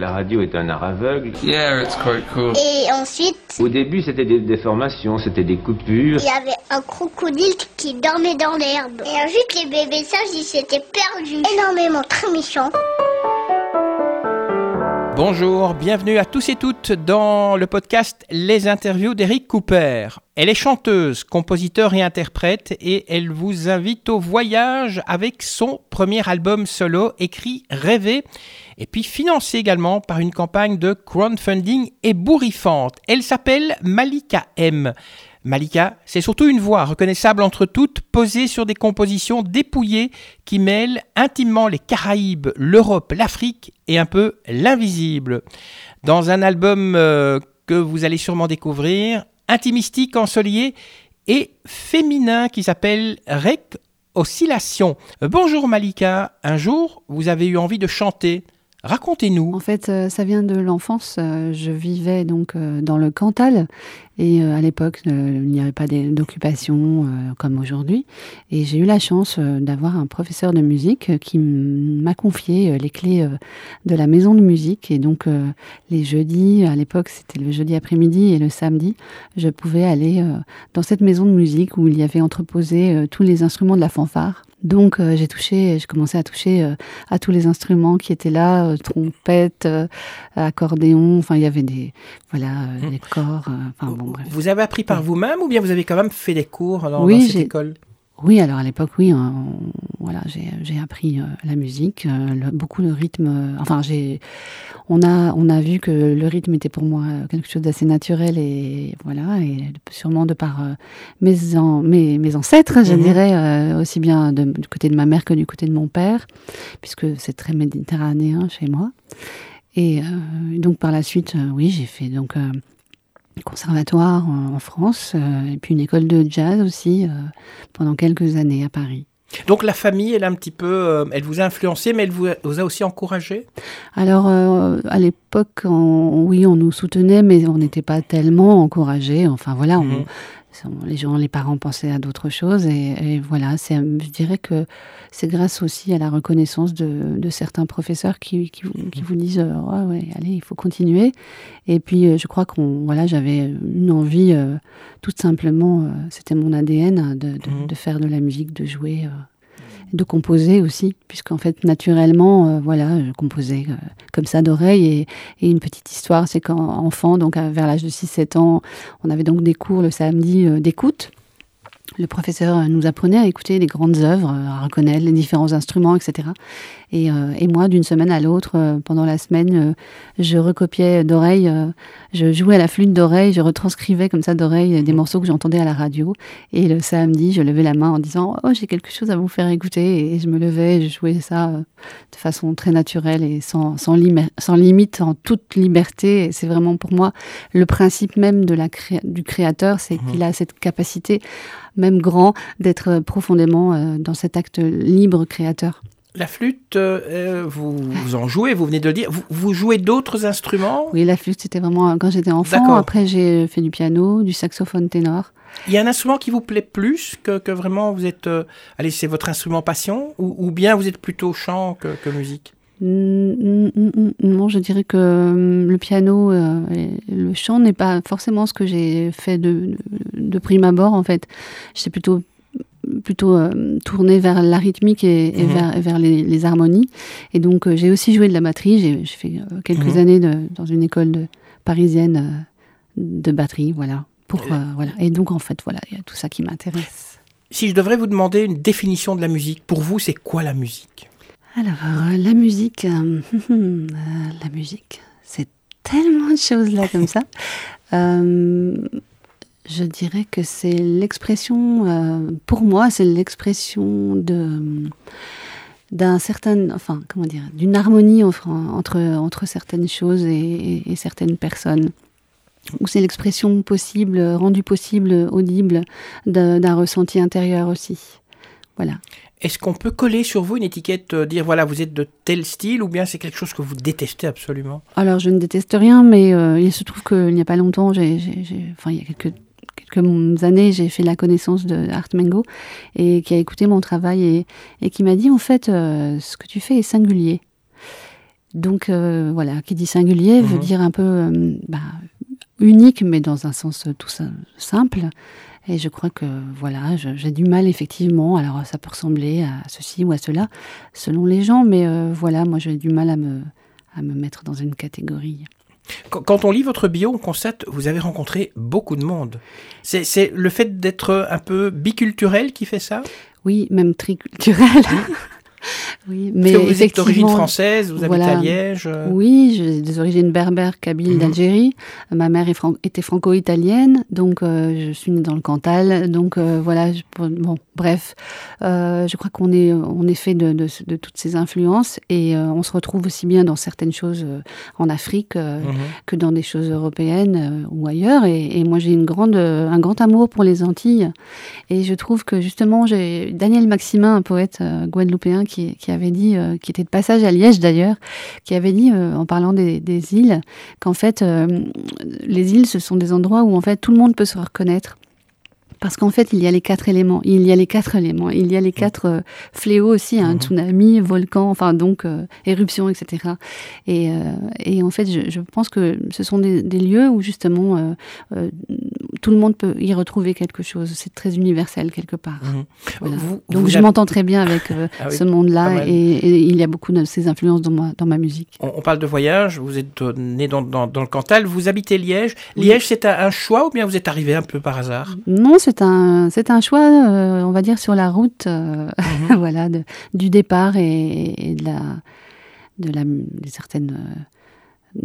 La radio est un art aveugle. Yeah, it's quite cool. Et ensuite, Au début, c'était des déformations, c'était des coupures. il y avait un crocodile qui dormait dans l'herbe. Et ensuite, les bébés sages, ils s'étaient perdus. Énormément, très méchants. Bonjour, bienvenue à tous et toutes dans le podcast Les interviews d'Eric Cooper. Elle est chanteuse, compositeur et interprète et elle vous invite au voyage avec son premier album solo écrit Rêver et puis financé également par une campagne de crowdfunding ébouriffante. Elle s'appelle Malika M. Malika, c'est surtout une voix reconnaissable entre toutes, posée sur des compositions dépouillées qui mêlent intimement les Caraïbes, l'Europe, l'Afrique et un peu l'invisible. Dans un album euh, que vous allez sûrement découvrir, intimistique, ensoleillé et féminin qui s'appelle Rec Oscillation. Bonjour Malika, un jour vous avez eu envie de chanter. Racontez-nous. En fait, euh, ça vient de l'enfance. Euh, Je vivais donc euh, dans le Cantal et à l'époque, il n'y avait pas d'occupation comme aujourd'hui. Et j'ai eu la chance d'avoir un professeur de musique qui m'a confié les clés de la maison de musique. Et donc, les jeudis, à l'époque, c'était le jeudi après-midi et le samedi, je pouvais aller dans cette maison de musique où il y avait entreposé tous les instruments de la fanfare. Donc, euh, j'ai touché, j'ai commencé à toucher euh, à tous les instruments qui étaient là, euh, trompette, euh, accordéon, enfin il y avait des voilà euh, Mm. des corps, enfin bon bref. Vous avez appris par vous-même ou bien vous avez quand même fait des cours dans, Oui, dans cette école? Oui, alors à l'époque oui, on- voilà j'ai appris euh, la musique, euh, le- beaucoup le rythme. euh, enfin j'ai on a on a vu que le rythme était pour moi quelque chose d'assez naturel et voilà et sûrement de par mes an- mes mes ancêtres, je Mhm. dirais aussi bien de- du côté de ma mère que du côté de mon père, puisque c'est très méditerranéen chez moi. Et euh, donc par la suite, euh, oui, j'ai fait donc euh, un conservatoire en, en France et puis une école de jazz aussi pendant quelques années à Paris. Donc la famille, elle a un petit peu, euh, elle vous a influencé, mais elle vous a, vous a aussi encouragé? Alors euh, à l'époque, oui, on nous soutenait, mais on n'était pas tellement encouragés. Enfin voilà, Mhm. on- les gens, les parents pensaient à d'autres choses et, et voilà. C'est, je dirais que c'est grâce aussi à la reconnaissance de, de certains professeurs qui, qui, vous- qui vous disent euh, ouais, allez, il faut continuer. Et puis euh, je crois qu'on voilà, j'avais une envie, euh, tout simplement, euh, c'était mon ADN de, de, Mhm. de faire de la musique, de jouer. euh, de composer aussi, puisqu'en fait, naturellement, euh, voilà, je composais euh, comme ça d'oreille. Et, une petite histoire, c'est qu'en enfant, donc vers l'âge de 6-7 ans, on avait donc des cours le samedi euh, d'écoute. Le professeur nous apprenait à écouter les grandes œuvres, à reconnaître les différents instruments, etc. Et, euh, et moi, d'une semaine à l'autre, euh, pendant la semaine, euh, je recopiais d'oreille, je jouais à la flûte d'oreille, je retranscrivais comme ça d'oreille des morceaux que j'entendais à la radio. Et le samedi, je levais la main en disant Oh, j'ai quelque chose à vous faire écouter. Et je me levais, et je jouais ça de façon très naturelle et sans, sans, limi- sans limite, en toute liberté. C'est vraiment pour moi le principe même de la cré- du créateur c'est qu'il a cette capacité, même grand, d'être profondément dans cet acte libre créateur. La flûte, euh, euh, vous, vous en jouez, vous venez de le dire. Vous, vous jouez d'autres instruments? Oui, la flûte, c'était vraiment quand j'étais enfant. Après, j'ai fait du piano, du saxophone ténor. Il y a un instrument qui vous plaît plus que, que vraiment vous êtes. euh, allez, c'est votre instrument passion ou, ou bien vous êtes plutôt chant que, que musique? Non, je dirais que euh, le piano, euh, le chant n'est pas forcément ce que j'ai fait de, de, de prime abord, en fait. J'étais plutôt plutôt euh, tournée vers la rythmique et, et Mhm. vers, et vers les, les harmonies. Et donc, euh, j'ai aussi joué de la batterie. J'ai fait euh, quelques Mhm. années de, dans une école de, parisienne euh, de batterie, voilà. Pour, voilà. Et donc, en fait, voilà, il y a tout ça qui m'intéresse. Si je devrais vous demander une définition de la musique, pour vous, c'est quoi la musique? Alors, la musique, la musique, c'est tellement de choses là comme ça. Euh, je dirais que c'est l'expression, euh, pour moi, c'est l'expression de d'un certain, enfin, comment dire, d'une harmonie entre, entre, entre certaines choses et, et- et certaines personnes. Ou c'est l'expression possible, rendue possible, audible d'un ressenti intérieur aussi. Voilà. Est-ce qu'on peut coller sur vous une étiquette, euh, dire voilà, vous êtes de tel style, ou bien c'est quelque chose que vous détestez absolument? Alors, je ne déteste rien, mais euh, il se trouve qu'il n'y a pas longtemps, j'ai- enfin, il y a quelques, quelques années, j'ai fait la connaissance de Art Mengo, et qui a écouté mon travail et, et qui m'a dit, en fait, euh, ce que tu fais est singulier. Donc euh, voilà, qui dit singulier veut Mhm. dire un peu euh, bah, unique, mais dans un sens tout sim- simple. Et je crois que voilà, j'ai du mal effectivement. Alors ça peut ressembler à ceci ou à cela, selon les gens, mais voilà, moi j'ai du mal à me, à me mettre dans une catégorie. Quand- on lit votre bio, on constate que vous avez rencontré beaucoup de monde. C'est c'est le fait d'être un peu biculturel qui fait ça? Oui, même triculturel. oui, mais vous êtes d'origine française, vous habitez voilà. à Liège. euh, Oui, j'ai des origines berbères, kabyles, Mhm. d'Algérie. Ma mère est fran- était franco-italienne, donc euh, je suis née dans le Cantal. Donc euh, voilà, je- bon, bref, euh, je crois qu'on est, on est fait de, de- de toutes ces influences et on se retrouve aussi bien dans certaines choses en Afrique mhm. que dans des choses européennes ou ailleurs. Et, et moi, j'ai une grande, un grand amour pour les Antilles. Et je trouve que justement, j'ai Daniel Maximin, un poète guadeloupéen, qui, avait dit, euh, qui était de passage à Liège d'ailleurs, qui avait dit, euh, en parlant des, des îles, qu'en fait, euh, les îles, ce sont des endroits où en fait tout le monde peut se reconnaître. Parce qu'en fait, il y a les quatre éléments. Il y a les quatre éléments. Il y a les quatre euh, fléaux aussi, un Mhm. tsunami, volcan, enfin donc euh, éruption, etc. Et, euh, et en fait, je, je pense que ce sont des, des lieux où justement tout le monde peut y retrouver quelque chose. C'est très universel quelque part. Mhm. Voilà. Vous- Donc vous je avez- m'entends très bien avec Ah oui, ce monde-là et, et il y a beaucoup de ces influences dans ma, dans ma musique. On, on parle de voyage, vous êtes né dans, dans- dans le Cantal, vous habitez Liège. Oui. Liège, c'est un, un choix ou bien vous êtes arrivé un peu par hasard? Non, c'est un, c'est un choix, euh, on va dire, sur la route euh, Mhm. voilà, de- du départ et, et de la, de la, de certaines euh,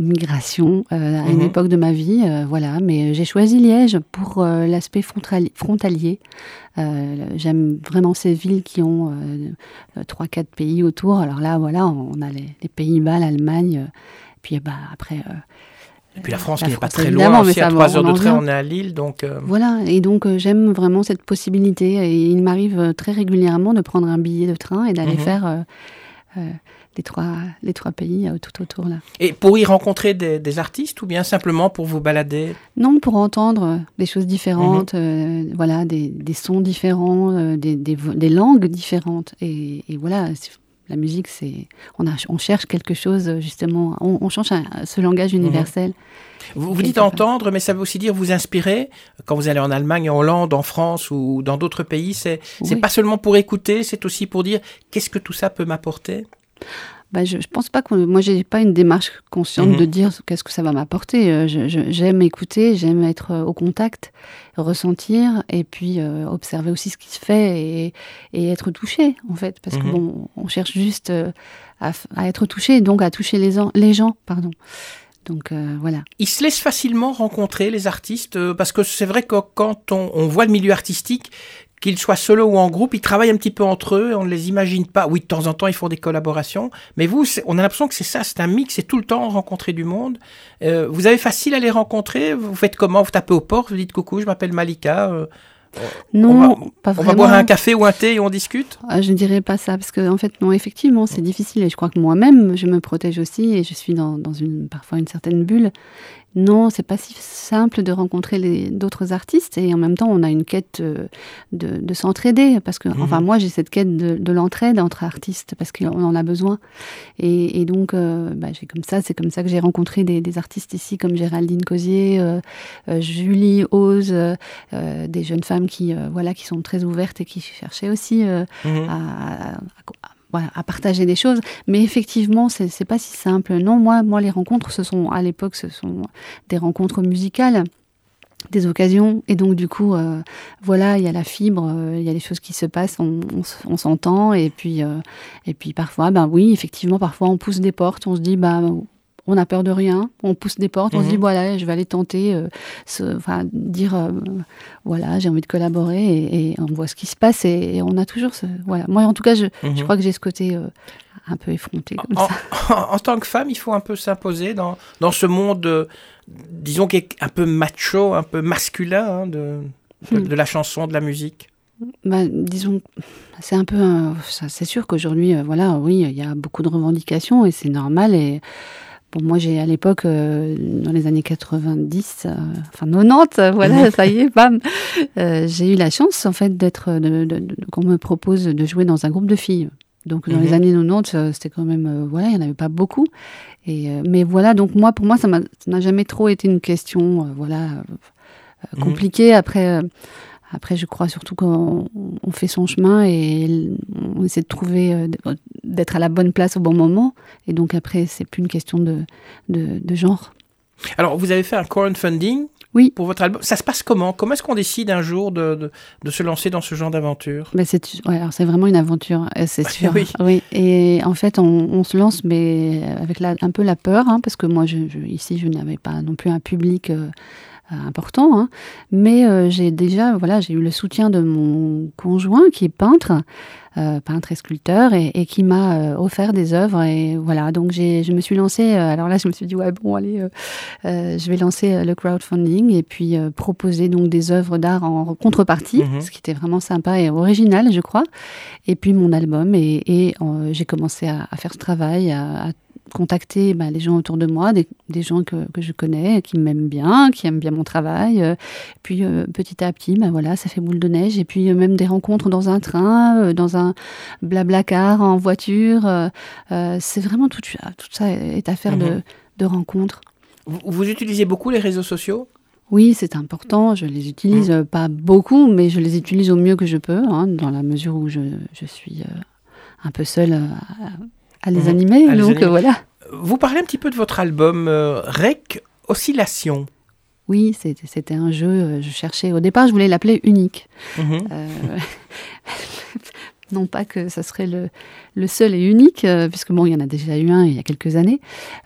migrations euh, à une Mhm. époque de ma vie. voilà, mais j'ai choisi Liège pour l'aspect frontali- frontalier. J'aime vraiment ces villes qui ont trois, quatre pays autour. Alors là, voilà, on a les, les Pays-Bas, l'Allemagne, puis bah, après. Et puis la France la qui n'est pas très loin, aussi à ça, trois on heures de train, on est à Lille, donc... euh, Voilà, et donc euh, j'aime vraiment cette possibilité. Et il m'arrive euh, très régulièrement de prendre un billet de train et d'aller Mhm. faire euh, les, trois, les trois pays tout autour là. Et pour y rencontrer des, des artistes ou bien simplement pour vous balader? Non, pour entendre des choses différentes, Mhm. voilà, des, des sons différents, des, langues différentes. Et, et voilà, la musique, c'est on, a, on cherche quelque chose justement, on, on cherche un- ce langage universel. Vous, dites part. entendre, mais ça veut aussi dire vous inspirer. Quand vous allez en Allemagne, en Hollande, en France ou dans d'autres pays, c'est c'est Oui. pas seulement pour écouter, c'est aussi pour dire qu'est-ce que tout ça peut m'apporter? Bah, je, je pense pas qu'on. Moi, j'ai pas une démarche consciente Mhm. de dire qu'est-ce que ça va m'apporter. Euh, J'aime écouter, j'aime être euh, au contact, ressentir et puis euh, observer aussi ce qui se fait et, et être touché, en fait. Parce que Mhm. bon, on cherche juste euh, à, à être touché, donc à toucher les, les gens, pardon. Donc euh, voilà. Ils se laissent facilement rencontrer, les artistes, parce que c'est vrai que quand on, on voit le milieu artistique, qu'ils soient solo ou en groupe, ils travaillent un petit peu entre eux, on ne les imagine pas. Oui, de temps en temps, ils font des collaborations, mais vous, on a l'impression que c'est ça, c'est un mix, c'est tout le temps rencontrer du monde. Euh, vous avez facile à les rencontrer? Vous faites comment? Vous tapez aux portes, vous dites coucou, je m'appelle Malika, euh, Non, on va, pas on vraiment. va boire un café ou un thé et on discute? Ah, Je ne dirais pas ça, parce que en fait, non, effectivement, c'est difficile. Et je crois que moi-même, je me protège aussi, et je suis dans, dans une, parfois une certaine bulle. Non, c'est pas si simple de rencontrer d'autres artistes, et en même temps, on a une quête euh, de, de s'entraider, parce que, enfin, Mhm. moi, j'ai cette quête de, de l'entraide entre artistes, parce qu'on en a besoin. Et, et donc, euh, bah, j'ai comme ça, c'est comme ça que j'ai rencontré des, des artistes ici, comme Géraldine Cosier, euh, euh, Julie Ose, des jeunes femmes qui, voilà, qui sont très ouvertes et qui cherchaient aussi Mhm. à, à- à- voilà, à partager des choses. Mais effectivement, c'est c'est pas si simple. Non, moi, moi, les rencontres, ce sont à l'époque, ce sont des rencontres musicales des occasions et donc du coup euh, voilà il y a la fibre euh, il y a des choses qui se passent on, on s'entend et puis euh, et puis parfois ben oui effectivement parfois on pousse des portes on se dit bah on a peur de rien, on pousse des portes, on se Mhm. dit voilà, je vais aller tenter, euh, ce- enfin dire euh, voilà, j'ai envie de collaborer et, et on voit ce qui se passe et, et on a toujours ce voilà. Moi en tout cas, je, Mhm. je crois que j'ai ce côté euh, un peu effronté comme en, ça. en tant que femme, il faut un peu s'imposer dans, dans ce monde, disons, qui est un peu macho, un peu masculin hein, de, de, Hmm. de la chanson, de la musique. Bah, disons, c'est un peu, c'est sûr qu'aujourd'hui, voilà, oui, il y a beaucoup de revendications et c'est normal. Et bon, moi, j'ai à l'époque, euh, dans les années 90, euh, enfin 90, euh, voilà, ça y est, bam, euh, j'ai eu la chance en fait d'être, qu'on me propose de jouer dans un groupe de filles. Donc dans les Mhm. années 90, euh, c'était quand même, voilà, il n'y en avait pas beaucoup. Et, mais voilà, donc moi, pour moi, ça n'a jamais trop été une question, voilà, Mhm. compliquée. Après, après, je crois surtout qu'on on fait son chemin et on essaie de trouver, d'être à la bonne place au bon moment. Et donc après, c'est plus une question de, de, de genre. Alors, vous avez fait un crowdfunding Oui. pour votre album. Ça se passe comment? Comment est-ce qu'on décide un jour de, de, de se lancer dans ce genre d'aventure? Ben c'est ouais, c'est vraiment une aventure, euh, c'est sûr. Oui. Et en fait, on, on se lance, mais avec la- un peu la peur, hein, parce que moi, je, je- ici, je n'avais pas non plus un public euh, euh, important, hein. mais euh, j'ai déjà, voilà, j'ai eu le soutien de mon conjoint qui est peintre, euh, peintre et sculpteur, et, et qui m'a euh, offert des œuvres. Et voilà, donc je me suis lancée. euh, alors là, je me suis dit ouais, bon, allez, euh, euh, je vais lancer euh, le crowdfunding et puis euh, proposer donc des œuvres d'art en contrepartie, Mhm. ce qui était vraiment sympa et original, je crois. Et puis mon album, et, et, euh, j'ai commencé à, à faire ce travail, à, à contacter bah, les gens autour de moi, des, des gens que, que je connais, qui m'aiment bien, qui aiment bien mon travail. euh, puis euh, petit à petit, bah, voilà, ça fait boule de neige. Et puis euh, même des rencontres dans un train, dans un blabla car, en voiture. c'est vraiment tout, tout ça est affaire de, Mhm. de rencontres. vous, vous utilisez beaucoup les réseaux sociaux? Oui, c'est important. Je les utilise euh, pas beaucoup, mais je les utilise au mieux que je peux, hein, dans la mesure où je, je suis euh, un peu seule euh, à, les Mhm. animer. À les donc animer. voilà. Vous parlez un petit peu de votre album euh, Rec Oscillation. Oui, c'était un jeu. euh, Je cherchais. Au départ, je voulais l'appeler unique. Mhm. Euh, non pas que ça serait le, le seul et unique, euh, puisque bon, il y en a déjà eu un il y a quelques années.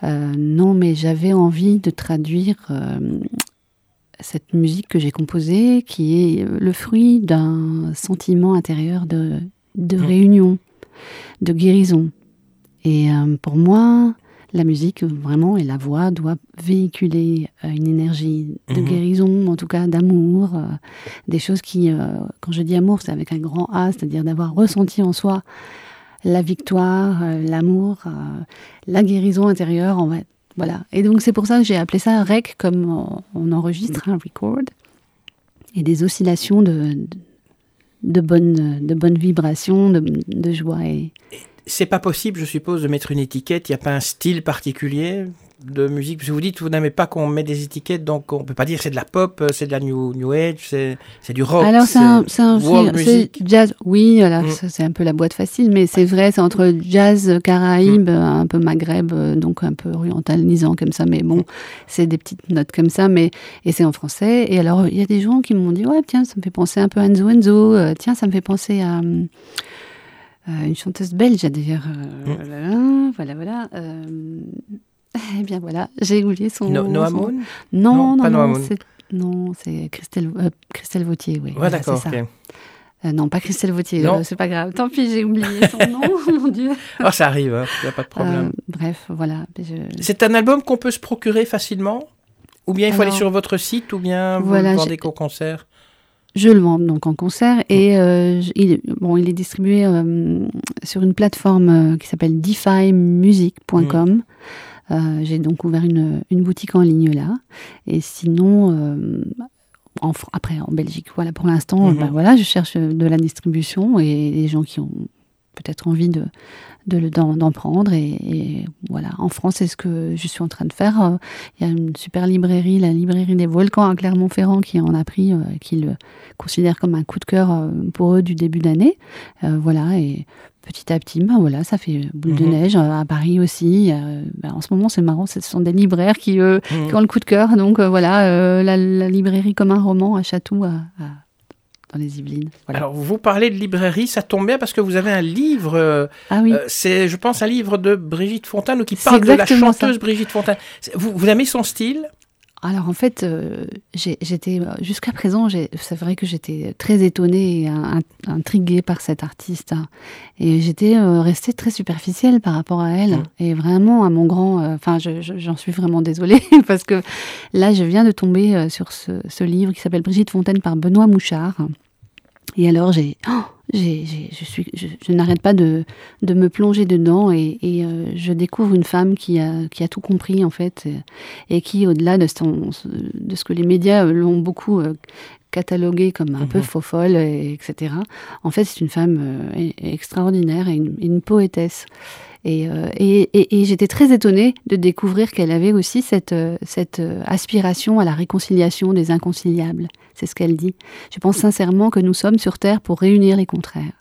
Euh, non, mais j'avais envie de traduire euh, cette musique que j'ai composée, qui est le fruit d'un sentiment intérieur de, de Mhm. réunion, de guérison. Et euh, pour moi, la musique, vraiment, et la voix doit véhiculer euh, une énergie de Mhm. guérison, en tout cas d'amour, euh, des choses qui, euh, quand je dis amour, c'est avec un grand A, c'est-à-dire d'avoir ressenti en soi la victoire, euh, l'amour, la guérison intérieure, en fait. Voilà. Et donc c'est pour ça que j'ai appelé ça rec, comme on, on enregistre un record, et des oscillations de, de, de bonnes, de bonnes vibrations, de, de joie et, C'est pas possible, je suppose, de mettre une étiquette. Il n'y a pas un style particulier de musique? Parce que vous dites, vous n'aimez pas qu'on mette des étiquettes, donc on peut pas dire c'est de la pop, euh, c'est de la new, new age, c'est c'est du rock. Alors c'est un, c'est un- c'est- jazz. Oui, alors Mm. ça, c'est un peu la boîte facile, mais c'est vrai, c'est entre jazz caraïbe, un peu maghreb, euh, donc un peu orientalisant comme ça. Mais bon, c'est des petites notes comme ça, mais et c'est en français. Et alors il y a des gens qui m'ont dit ouais tiens ça me fait penser un peu à Enzo Enzo. euh, tiens ça me fait penser à hum, une chanteuse belge d'ailleurs. euh, Mm. Voilà voilà. euh, eh bien voilà, j'ai oublié son. No- Noah son- Non, Non, non, pas non, Noah c'est non, c'est Christelle, euh, Christelle Vautier, oui. Ouais, Voilà, d'accord. c'est ça. Euh, non, pas Christelle Vautier, euh, c'est pas grave. Tant pis, j'ai oublié son nom, mon Dieu. Oh, ça arrive, il n'y a pas de problème. Euh, bref, voilà. je- C'est un album qu'on peut se procurer facilement? Ou bien il faut Alors, aller sur votre site, ou bien vous voilà, vendez qu'au concert? Je le vends donc en concert et euh, il, bon, il est distribué euh, sur une plateforme euh, qui s'appelle defymusic.com. J'ai donc ouvert une, une boutique en ligne là. Et sinon, en, après en Belgique, voilà, pour l'instant, Mhm. ben voilà, je cherche de la distribution et les gens qui ont peut-être envie de d'en prendre et, et voilà. En France c'est ce que je suis en train de faire. Euh, il y a une super librairie la librairie des volcans à Clermont-Ferrand qui en a pris euh, qui le considère comme un coup de cœur euh, pour eux du début d'année. Euh, voilà et petit à petit ben voilà ça fait boule de Mhm. neige à Paris aussi. Euh, ben, en ce moment c'est marrant ce sont des libraires qui Mhm. qui ont le coup de cœur. Donc euh, voilà la, la librairie comme un roman à à- dans les Yvelines voilà. Alors, vous parlez de librairie, ça tombe bien parce que vous avez un livre, euh, ah oui euh, c'est, je pense, un livre de Brigitte Fontaine qui parle de la ça. chanteuse Brigitte Fontaine. Vous aimez son style? Alors en fait, euh, j'étais jusqu'à présent, c'est vrai que j'étais très étonnée et in- intriguée par cette artiste, hein. et j'étais euh, restée très superficielle par rapport à elle. Mhm. Et vraiment, à mon grand, euh, enfin, je- je- j'en suis vraiment désolée parce que là, je viens de tomber euh, sur ce, ce livre qui s'appelle Brigitte Fontaine par Benoît Mouchard. Et alors, j'ai, oh, je, suis, je, je n'arrête pas de, de me plonger dedans et, et, euh, je découvre une femme qui a, qui a tout compris en fait et, qui, au-delà de, ce que les médias euh, l'ont beaucoup euh, cataloguée comme un peu Mhm. faux folle, et- etc. En fait, c'est une femme euh, e- extraordinaire et une, une poétesse. Et, euh, et- j'étais très étonnée de découvrir qu'elle avait aussi cette, euh, euh, aspiration à la réconciliation des inconciliables. C'est ce qu'elle dit. Je pense sincèrement que nous sommes sur Terre pour réunir les contraires.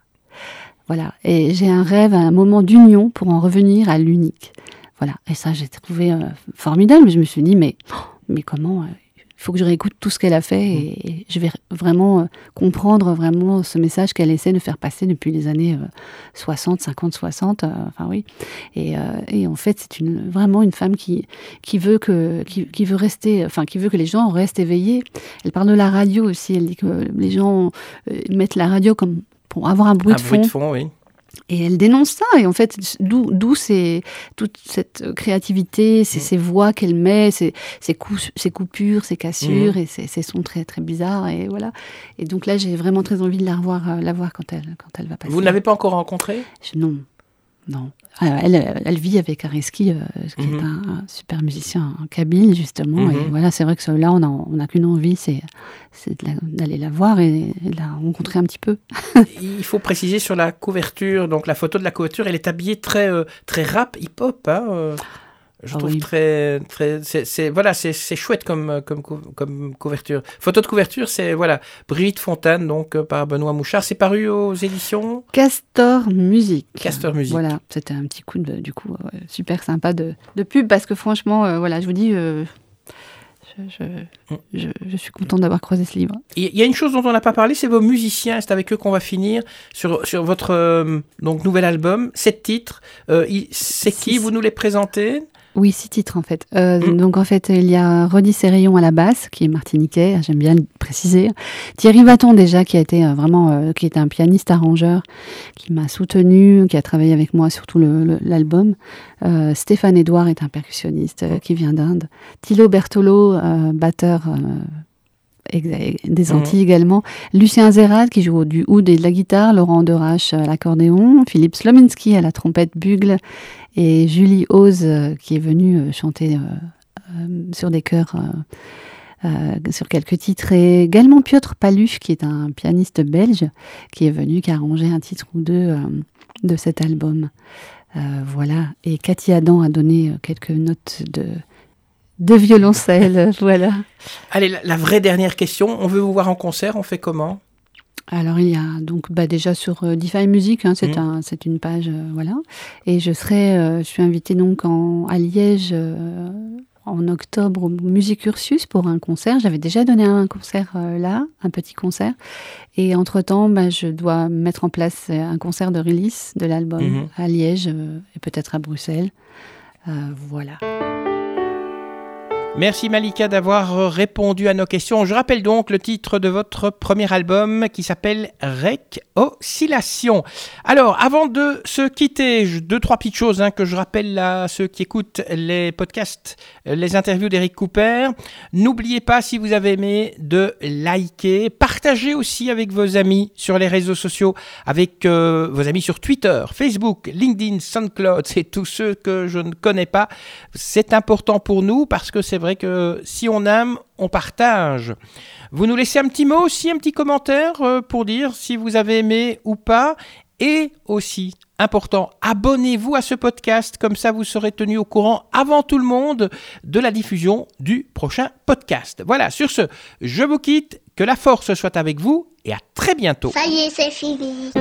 Voilà. Et j'ai un rêve, un moment d'union pour en revenir à l'unique. Voilà. Et ça, j'ai trouvé euh, formidable. Je me suis dit, mais, oh, mais comment Il faut que je réécoute tout ce qu'elle a fait et, et je vais vraiment euh, comprendre vraiment ce message qu'elle essaie de faire passer depuis les années euh, 60, 50, 60. euh, enfin oui. Et, euh, et en fait, c'est une, vraiment une femme qui, qui veut que, qui, qui veut rester, enfin qui veut que les gens restent éveillés. Elle parle de la radio aussi. Elle dit que les gens euh, mettent la radio comme pour avoir un bruit Un de bruit fond. de fond, oui. Et elle dénonce ça. Et en fait, d'où d'où c'est toute cette créativité, ces, Mm. ces voix qu'elle met, ces, ces, coupures, ces cassures Mm. et ces, ces sons très très bizarres. Et voilà. Et donc là, j'ai vraiment très envie de la revoir, euh, la voir quand elle quand elle va passer. Vous ne l'avez pas encore rencontré Je- Non, non. Ah, Elle, elle vit avec Areski, euh, qui Mhm. est un, un super musicien en kabyle, justement. Mhm. Et voilà, c'est vrai que là, on n'a on a qu'une envie, c'est la- d'aller la voir et, et de la rencontrer un petit peu. Il faut préciser sur la couverture, donc la photo de la couverture, elle est habillée très, euh, très rap, hip-hop. hein, euh, je Ah trouve oui. très, très, c'est, c'est- voilà, c'est, c'est chouette comme, euh, comme, comme couverture. Photo de couverture, c'est voilà, Brigitte Fontane, donc euh, par Benoît Mouchard. C'est paru aux éditions Castor Music. Castor Music. Voilà, c'était un petit coup de, du coup, euh, super sympa de, de pub parce que franchement, euh, voilà, je vous dis, euh, je, je, je, je suis contente d'avoir croisé ce livre. Il y a une chose dont on n'a pas parlé, c'est vos musiciens. C'est avec eux qu'on va finir sur, sur votre euh, donc nouvel album, sept titres. Euh, c'est qui? Vous nous les présentez? Oui, six titres en fait. Euh, Mm. Donc en fait, il y a Rodi Sérillon à la basse, qui est martiniquais, j'aime bien le préciser. Thierry Vaton déjà, qui a été euh, vraiment, euh, qui est un pianiste arrangeur, qui m'a soutenu, qui a travaillé avec moi sur tout l'album. Euh, Stéphane Edouard est un percussionniste euh, qui vient d'Inde. Thilo Bertolo, euh, batteur. Des Mhm. Antilles également. Lucien Zerad qui joue du oud et de la guitare, Laurent Derache à l'accordéon, Philippe Slominski à la trompette bugle et Julie Ose euh, qui est venue euh, chanter euh, sur des chœurs euh, sur quelques titres et également Piotr Paluche qui est un pianiste belge qui est venu qui a arrangé un titre ou deux euh, de cet album. Euh, voilà et Cathy Adam a donné quelques notes de de violoncelle, voilà. Allez, la, la vraie dernière question. On veut vous voir en concert. On fait comment? Alors il y a donc bah, déjà sur euh, DeFi Music, hein, c'est un, c'est une page, euh, voilà. Et je serai, euh, je suis invitée donc en, à Liège euh, en octobre au Musique Ursus pour un concert. J'avais déjà donné un concert euh, là, un petit concert. Et entre temps, je dois mettre en place un concert de release de l'album Mhm. à Liège euh, et peut-être à Bruxelles. Euh, voilà. Merci Malika d'avoir euh, répondu à nos questions. Je rappelle donc le titre de votre premier album qui s'appelle Rec Oscillation. Alors, avant de se quitter, deux, trois petites choses hein, que je rappelle à ceux qui écoutent les podcasts, euh, les interviews d'Eric Cooper. N'oubliez pas, si vous avez aimé, de liker. Partagez aussi avec vos amis sur les réseaux sociaux, avec euh, vos amis sur Twitter, Facebook, LinkedIn, SoundCloud, c'est tous ceux que je ne connais pas. C'est important pour nous parce que c'est vrai que si on aime, on partage. Vous nous laissez un petit mot aussi, un petit commentaire euh, pour dire si vous avez aimé ou pas. Et aussi, important, abonnez-vous à ce podcast, comme ça vous serez tenu au courant avant tout le monde de la diffusion du prochain podcast. Voilà, sur ce, je vous quitte, que la force soit avec vous et à très bientôt. Ça y est, c'est fini.